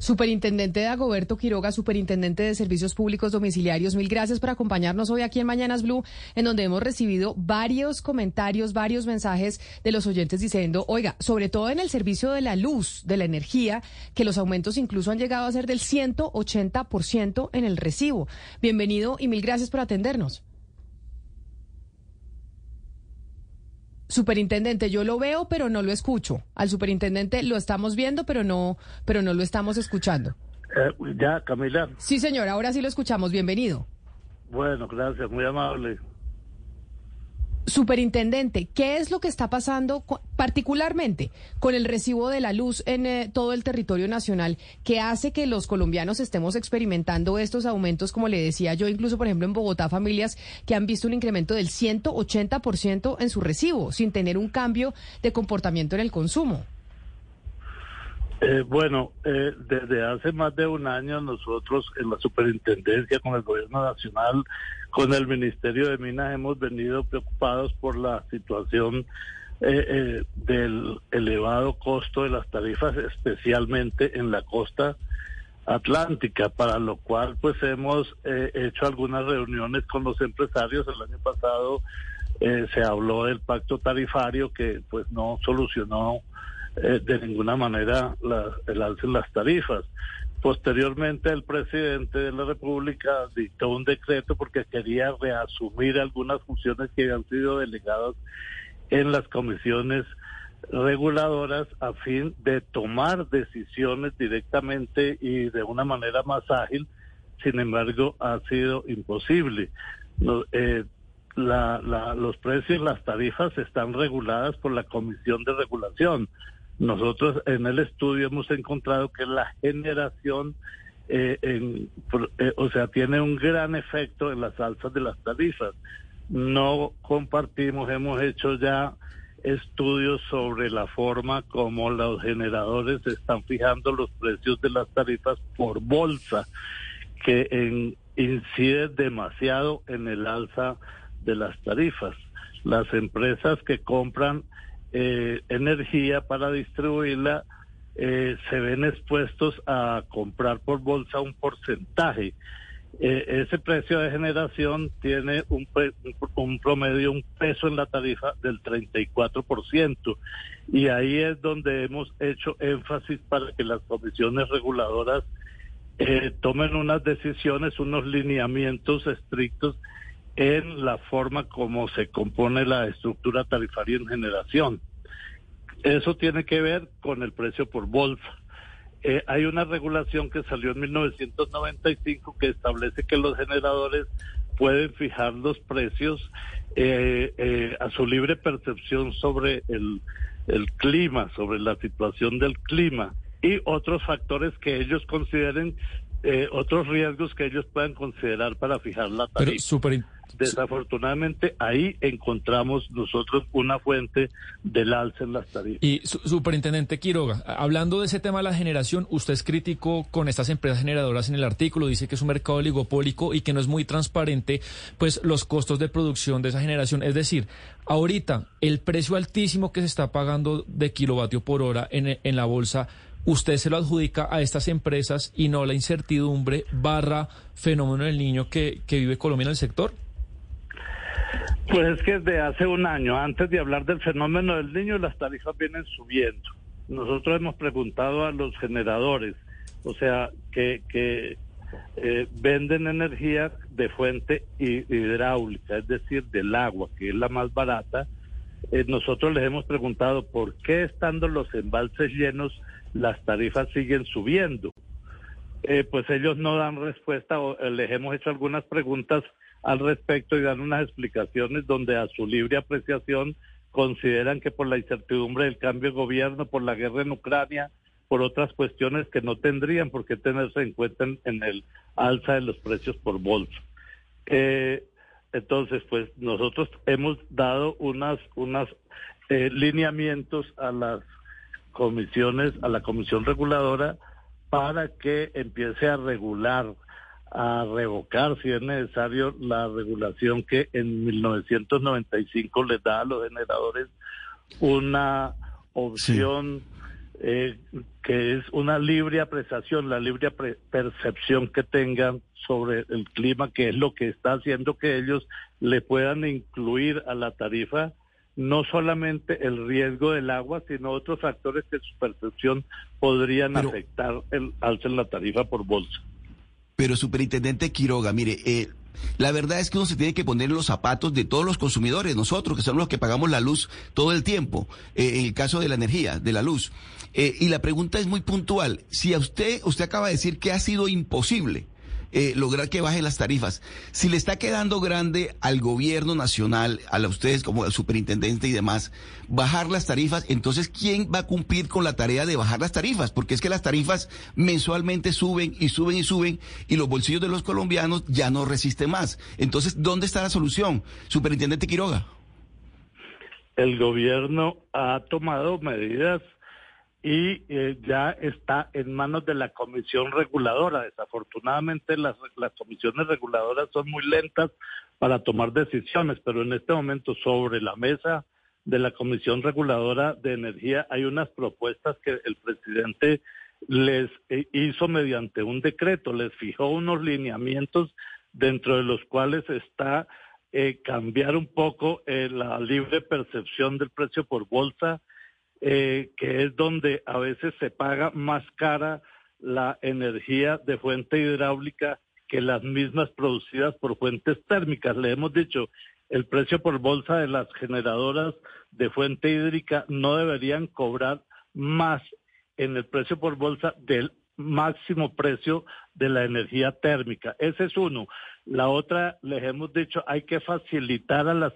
Superintendente de Agoberto Quiroga, Superintendente de Servicios Públicos Domiciliarios, mil gracias por acompañarnos hoy aquí en Mañanas Blue, en donde hemos recibido varios comentarios, varios mensajes de los oyentes diciendo, oiga, sobre todo en el servicio de la luz, de la energía, que los aumentos incluso han llegado a ser del 180% en el recibo. Bienvenido y mil gracias por atendernos. Superintendente, yo lo veo, pero no lo escucho. Al superintendente lo estamos viendo, pero no, pero no lo estamos escuchando. Eh, ya, Camila. Sí, señor, ahora sí lo escuchamos. Bienvenido. Bueno, gracias, muy amable. Superintendente, ¿qué es lo que está pasando particularmente con el recibo de la luz en eh, todo el territorio nacional que hace que los colombianos estemos experimentando estos aumentos, como le decía yo, incluso por ejemplo en Bogotá, familias que han visto un incremento del 180% en su recibo sin tener un cambio de comportamiento en el consumo? Eh, bueno, eh, desde hace más de un año nosotros en la superintendencia con el gobierno nacional, con el Ministerio de Minas hemos venido preocupados por la situación eh, del elevado costo de las tarifas, especialmente en la costa atlántica, para lo cual pues hemos hecho algunas reuniones con los empresarios. El año pasado se habló del pacto tarifario que pues no solucionó eh, de ninguna manera el alza las tarifas. Posteriormente, el presidente de la República dictó un decreto porque quería reasumir algunas funciones que habían sido delegadas en las comisiones reguladoras a fin de tomar decisiones directamente y de una manera más ágil. Sin embargo, ha sido imposible. Eh, los precios, las tarifas están reguladas por la Comisión de Regulación. Nosotros en el estudio hemos encontrado que la generación, eh, eh, o sea, tiene un gran efecto en las alzas de las tarifas. No compartimos, hemos hecho ya estudios sobre la forma como los generadores están fijando los precios de las tarifas por bolsa, que incide demasiado en el alza de las tarifas. Las empresas que compran eh, energía para distribuirla, eh, se ven expuestos a comprar por bolsa un porcentaje. Eh, ese precio de generación tiene un, un promedio, un peso en la tarifa del 34%. Y ahí es donde hemos hecho énfasis para que las comisiones reguladoras tomen unas decisiones, unos lineamientos estrictos en la forma como se compone la estructura tarifaria en generación. Eso tiene que ver con el precio por bolsa. Eh, hay una regulación que salió en 1995 que establece que los generadores pueden fijar los precios eh, eh, a su libre percepción sobre el, el clima, sobre la situación del clima y otros factores que ellos consideren, otros riesgos que ellos puedan considerar para fijar la tarifa. Desafortunadamente ahí encontramos nosotros una fuente del alza en las tarifas. Y superintendente Quiroga, hablando de ese tema de la generación, usted es crítico con estas empresas generadoras en el artículo, dice que es un mercado oligopólico y que no es muy transparente pues los costos de producción de esa generación, es decir, ahorita el precio altísimo que se está pagando de kilovatio por hora en, en la bolsa usted se lo adjudica a estas empresas y no la incertidumbre barra fenómeno del niño que, que vive Colombia en el sector? Pues es que desde hace un año, antes de hablar del fenómeno del niño, las tarifas vienen subiendo. Nosotros hemos preguntado a los generadores, o sea, que, que eh, venden energía de fuente hidráulica, es decir, del agua, que es la más barata. Eh, nosotros les hemos preguntado por qué estando los embalses llenos las tarifas siguen subiendo. Eh, pues ellos no dan respuesta, o, les hemos hecho algunas preguntas al respecto y dan unas explicaciones donde a su libre apreciación consideran que por la incertidumbre del cambio de gobierno, por la guerra en Ucrania, por otras cuestiones que no tendrían por qué tenerse en cuenta en, el alza de los precios por bolsa. Eh, entonces, pues nosotros hemos dado unas, unas eh, lineamientos a las comisiones, a la comisión reguladora, para que empiece a regular a revocar, si es necesario, la regulación que en 1995 les da a los generadores una opción eh, que es una libre apreciación, la libre percepción que tengan sobre el clima, que es lo que está haciendo que ellos le puedan incluir a la tarifa no solamente el riesgo del agua, sino otros factores que su percepción podrían afectar el alza en la tarifa por bolsa. Pero, superintendente Quiroga, mire, eh, la verdad es que uno se tiene que poner en los zapatos de todos los consumidores, nosotros que somos los que pagamos la luz todo el tiempo, eh, en el caso de la energía, de la luz. Eh, y la pregunta es muy puntual. Si a usted, usted acaba de decir que ha sido imposible eh, lograr que bajen las tarifas. Si le está quedando grande al gobierno nacional, a ustedes como el superintendente y demás, bajar las tarifas, entonces ¿quién va a cumplir con la tarea de bajar las tarifas? Porque es que las tarifas mensualmente suben y suben y suben y los bolsillos de los colombianos ya no resisten más. Entonces, ¿dónde está la solución? Superintendente Quiroga. El gobierno ha tomado medidas y eh, ya está en manos de la comisión reguladora. Desafortunadamente las, las comisiones reguladoras son muy lentas para tomar decisiones, pero en este momento sobre la mesa de la comisión reguladora de energía hay unas propuestas que el presidente les eh, hizo mediante un decreto, les fijó unos lineamientos dentro de los cuales está eh, cambiar un poco la libre percepción del precio por bolsa, eh, que es donde a veces se paga más cara la energía de fuente hidráulica que las mismas producidas por fuentes térmicas. Le hemos dicho, el precio por bolsa de las generadoras de fuente hídrica no deberían cobrar más en el precio por bolsa del máximo precio de la energía térmica. Ese es uno. La otra, les hemos dicho, hay que facilitar a las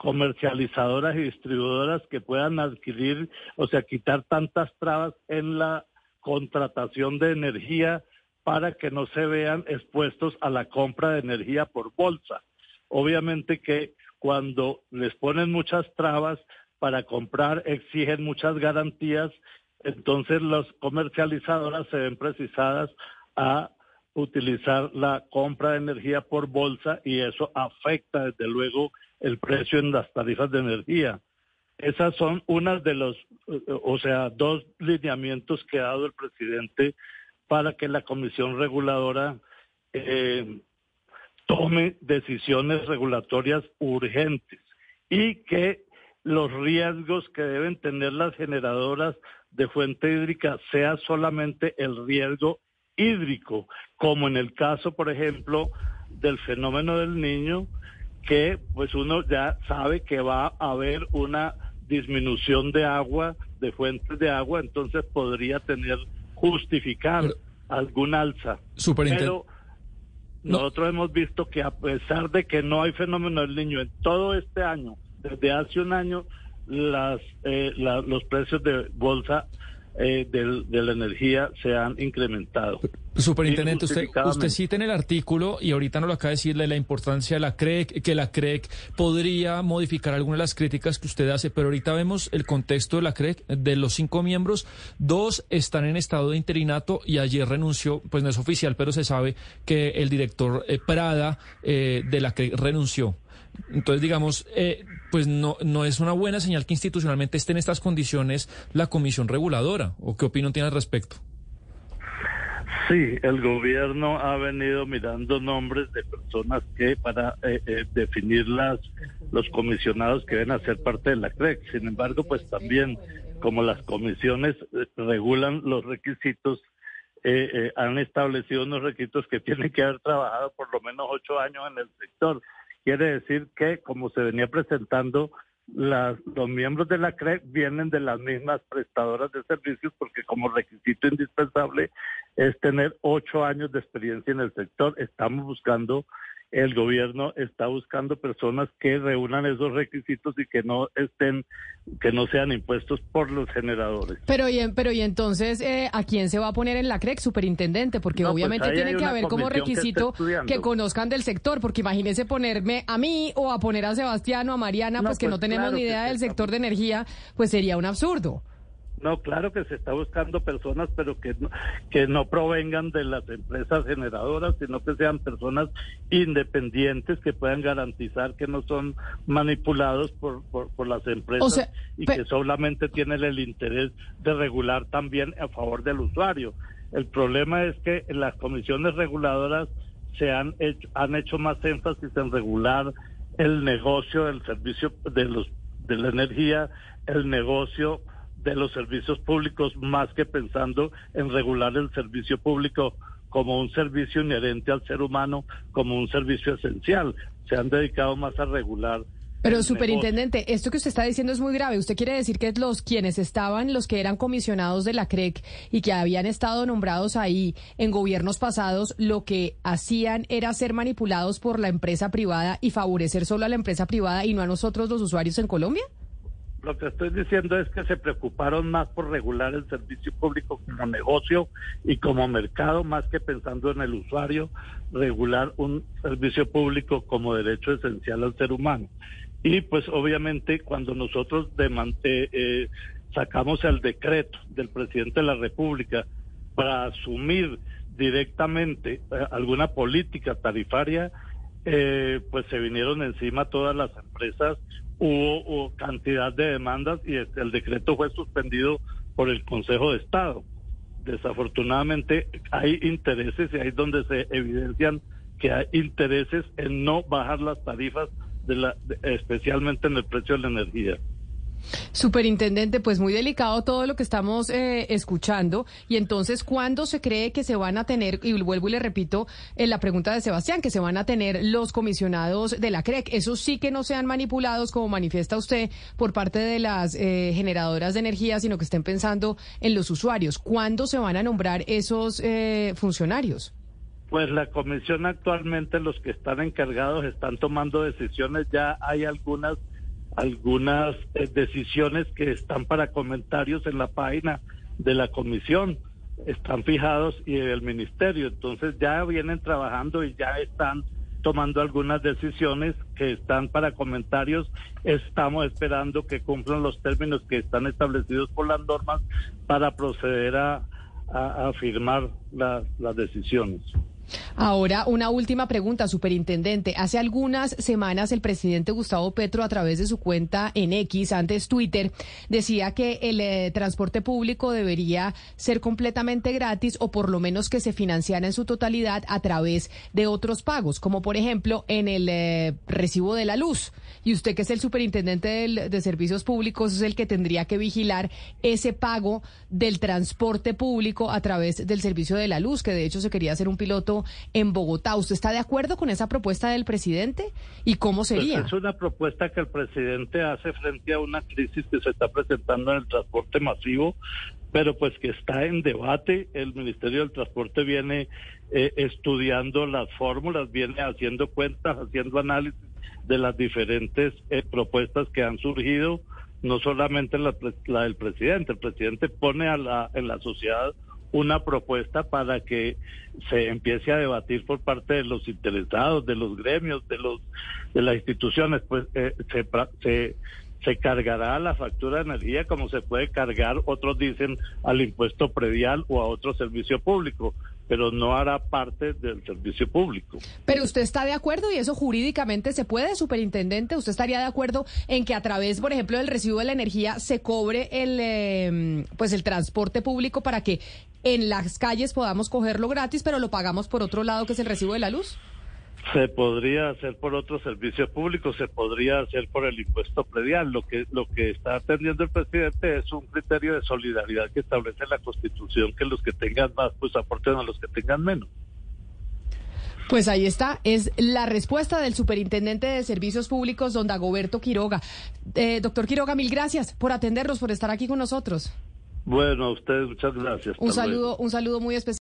comercializadoras y distribuidoras que puedan adquirir, o sea, quitar tantas trabas en la contratación de energía para que no se vean expuestos a la compra de energía por bolsa. Obviamente que cuando les ponen muchas trabas para comprar, exigen muchas garantías, entonces las comercializadoras se ven precisadas a utilizar la compra de energía por bolsa y eso afecta desde luego el precio en las tarifas de energía. Esas son unas de los, o sea, dos lineamientos que ha dado el presidente para que la comisión reguladora eh, tome decisiones regulatorias urgentes y que los riesgos que deben tener las generadoras de fuente hídrica sea solamente el riesgo hídrico, como en el caso, por ejemplo, del fenómeno del niño, que pues uno ya sabe que va a haber una disminución de agua, de fuentes de agua, entonces podría tener justificar algún alza. Pero nosotros hemos visto que a pesar de que no hay fenómeno del niño en todo este año, desde hace un año, las, eh, los precios de bolsa eh, de la energía se han incrementado. Superintendente, usted, usted cita en el artículo, y ahorita nos lo acaba de decir, la importancia de la CREC, que la CREC podría modificar algunas de las críticas que usted hace, pero ahorita vemos el contexto de la CREC, de los cinco miembros, dos están en estado de interinato y ayer renunció, pues no es oficial, pero se sabe que el director eh, Prada eh, de la CREC renunció. Entonces, digamos, eh, pues no, no es una buena señal que institucionalmente esté en estas condiciones la comisión reguladora. ¿O qué opinión tiene al respecto? Sí, el gobierno ha venido mirando nombres de personas que para eh, eh, definir las, los comisionados que deben hacer parte de la CREC. Sin embargo, pues también como las comisiones regulan los requisitos, han establecido unos requisitos que tienen que haber trabajado por lo menos ocho años en el sector. Quiere decir que, como se venía presentando, las, los miembros de la CRE vienen de las mismas prestadoras de servicios porque como requisito indispensable es tener ocho años de experiencia en el sector. Estamos buscando el gobierno está buscando personas que reúnan esos requisitos y que no estén, que no sean impuestos por los generadores. Pero y, pero y entonces, eh, ¿a quién se va a poner en la CREC, superintendente? Porque pues obviamente tiene que haber como requisito que, conozcan del sector, porque imagínese ponerme a mí o a poner a Sebastián o a Mariana, pues que no pues tenemos ni idea del sector de energía, pues sería un absurdo. No, claro que se está buscando personas, pero que no, que no provengan de las empresas generadoras, sino que sean personas independientes que puedan garantizar que no son manipulados por, por, las empresas y que solamente tienen el interés de regular también a favor del usuario. El problema es que las comisiones reguladoras se han hecho, han hecho más énfasis en regular el negocio del servicio de los de la energía, el negocio de los servicios públicos más que pensando en regular el servicio público como un servicio inherente al ser humano, como un servicio esencial. Se han dedicado más a regular pero, superintendente, esto que usted está diciendo es muy grave. ¿Usted quiere decir que los quienes estaban, los que eran comisionados de la CREC y que habían estado nombrados ahí en gobiernos pasados, lo que hacían era ser manipulados por la empresa privada y favorecer solo a la empresa privada y no a nosotros los usuarios en Colombia? Lo que estoy diciendo es que se preocuparon más por regular el servicio público como negocio y como mercado, más que pensando en el usuario, regular un servicio público como derecho esencial al ser humano. Y pues obviamente cuando nosotros eh, eh, sacamos el decreto del presidente de la República para asumir directamente eh, alguna política tarifaria, pues se vinieron encima todas las empresas, hubo, cantidad de demandas y este, el decreto fue suspendido por el Consejo de Estado. Desafortunadamente hay intereses y ahí es donde se evidencian que hay intereses en no bajar las tarifas especialmente en el precio de la energía. Superintendente, pues muy delicado todo lo que estamos eh, escuchando. Y entonces, ¿cuándo se cree que se van a tener, y vuelvo y le repito en la pregunta de Sebastián, que se van a tener los comisionados de la CREC? Eso sí que no sean manipulados, como manifiesta usted, por parte de las eh, generadoras de energía, sino que estén pensando en los usuarios. ¿Cuándo se van a nombrar esos eh, funcionarios? Pues la comisión actualmente, los que están encargados están tomando decisiones, ya hay algunas algunas eh, decisiones que están para comentarios en la página de la comisión, están fijados y el ministerio, entonces ya vienen trabajando y ya están tomando algunas decisiones que están para comentarios. Estamos esperando que cumplan los términos que están establecidos por las normas para proceder a, a, firmar las decisiones. Ahora, una última pregunta, superintendente. Hace algunas semanas el presidente Gustavo Petro, a través de su cuenta en X, antes Twitter, decía que el eh, transporte público debería ser completamente gratis o por lo menos que se financiara en su totalidad a través de otros pagos, como por ejemplo en el eh, recibo de la luz. Y usted, que es el superintendente de servicios públicos, es el que tendría que vigilar ese pago del transporte público a través del servicio de la luz, que de hecho se quería hacer un piloto en Bogotá. ¿Usted está de acuerdo con esa propuesta del presidente? ¿Y cómo pues sería? es una propuesta que el presidente hace frente a una crisis que se está presentando en el transporte masivo, pero pues que está en debate. El Ministerio del Transporte viene eh, estudiando las fórmulas, viene haciendo cuentas, haciendo análisis de las diferentes eh, propuestas que han surgido, no solamente la, la, del presidente. El presidente pone a la, en la sociedad una propuesta para que se empiece a debatir por parte de los interesados, de los gremios, de los de las instituciones, pues eh, se, se se cargará la factura de energía como se puede cargar, otros dicen, al impuesto predial o a otro servicio público, pero no hará parte del servicio público. Pero usted está de acuerdo y eso jurídicamente se puede, superintendente. ¿Usted estaría de acuerdo en que a través, por ejemplo, del recibo de la energía se cobre el, em, pues el transporte público para que en las calles podamos cogerlo gratis, pero lo pagamos por otro lado, que es el recibo de la luz? Se podría hacer por otros servicios públicos, se podría hacer por el impuesto predial. Lo que lo que está atendiendo el presidente es un criterio de solidaridad que establece la Constitución que los que tengan más pues aporten a los que tengan menos. Pues ahí está, es la respuesta del superintendente de Servicios Públicos, don Dagoberto Quiroga. Eh, doctor Quiroga, mil gracias por atendernos, por estar aquí con nosotros. Bueno, a ustedes muchas gracias. Un saludo, un saludo muy especial.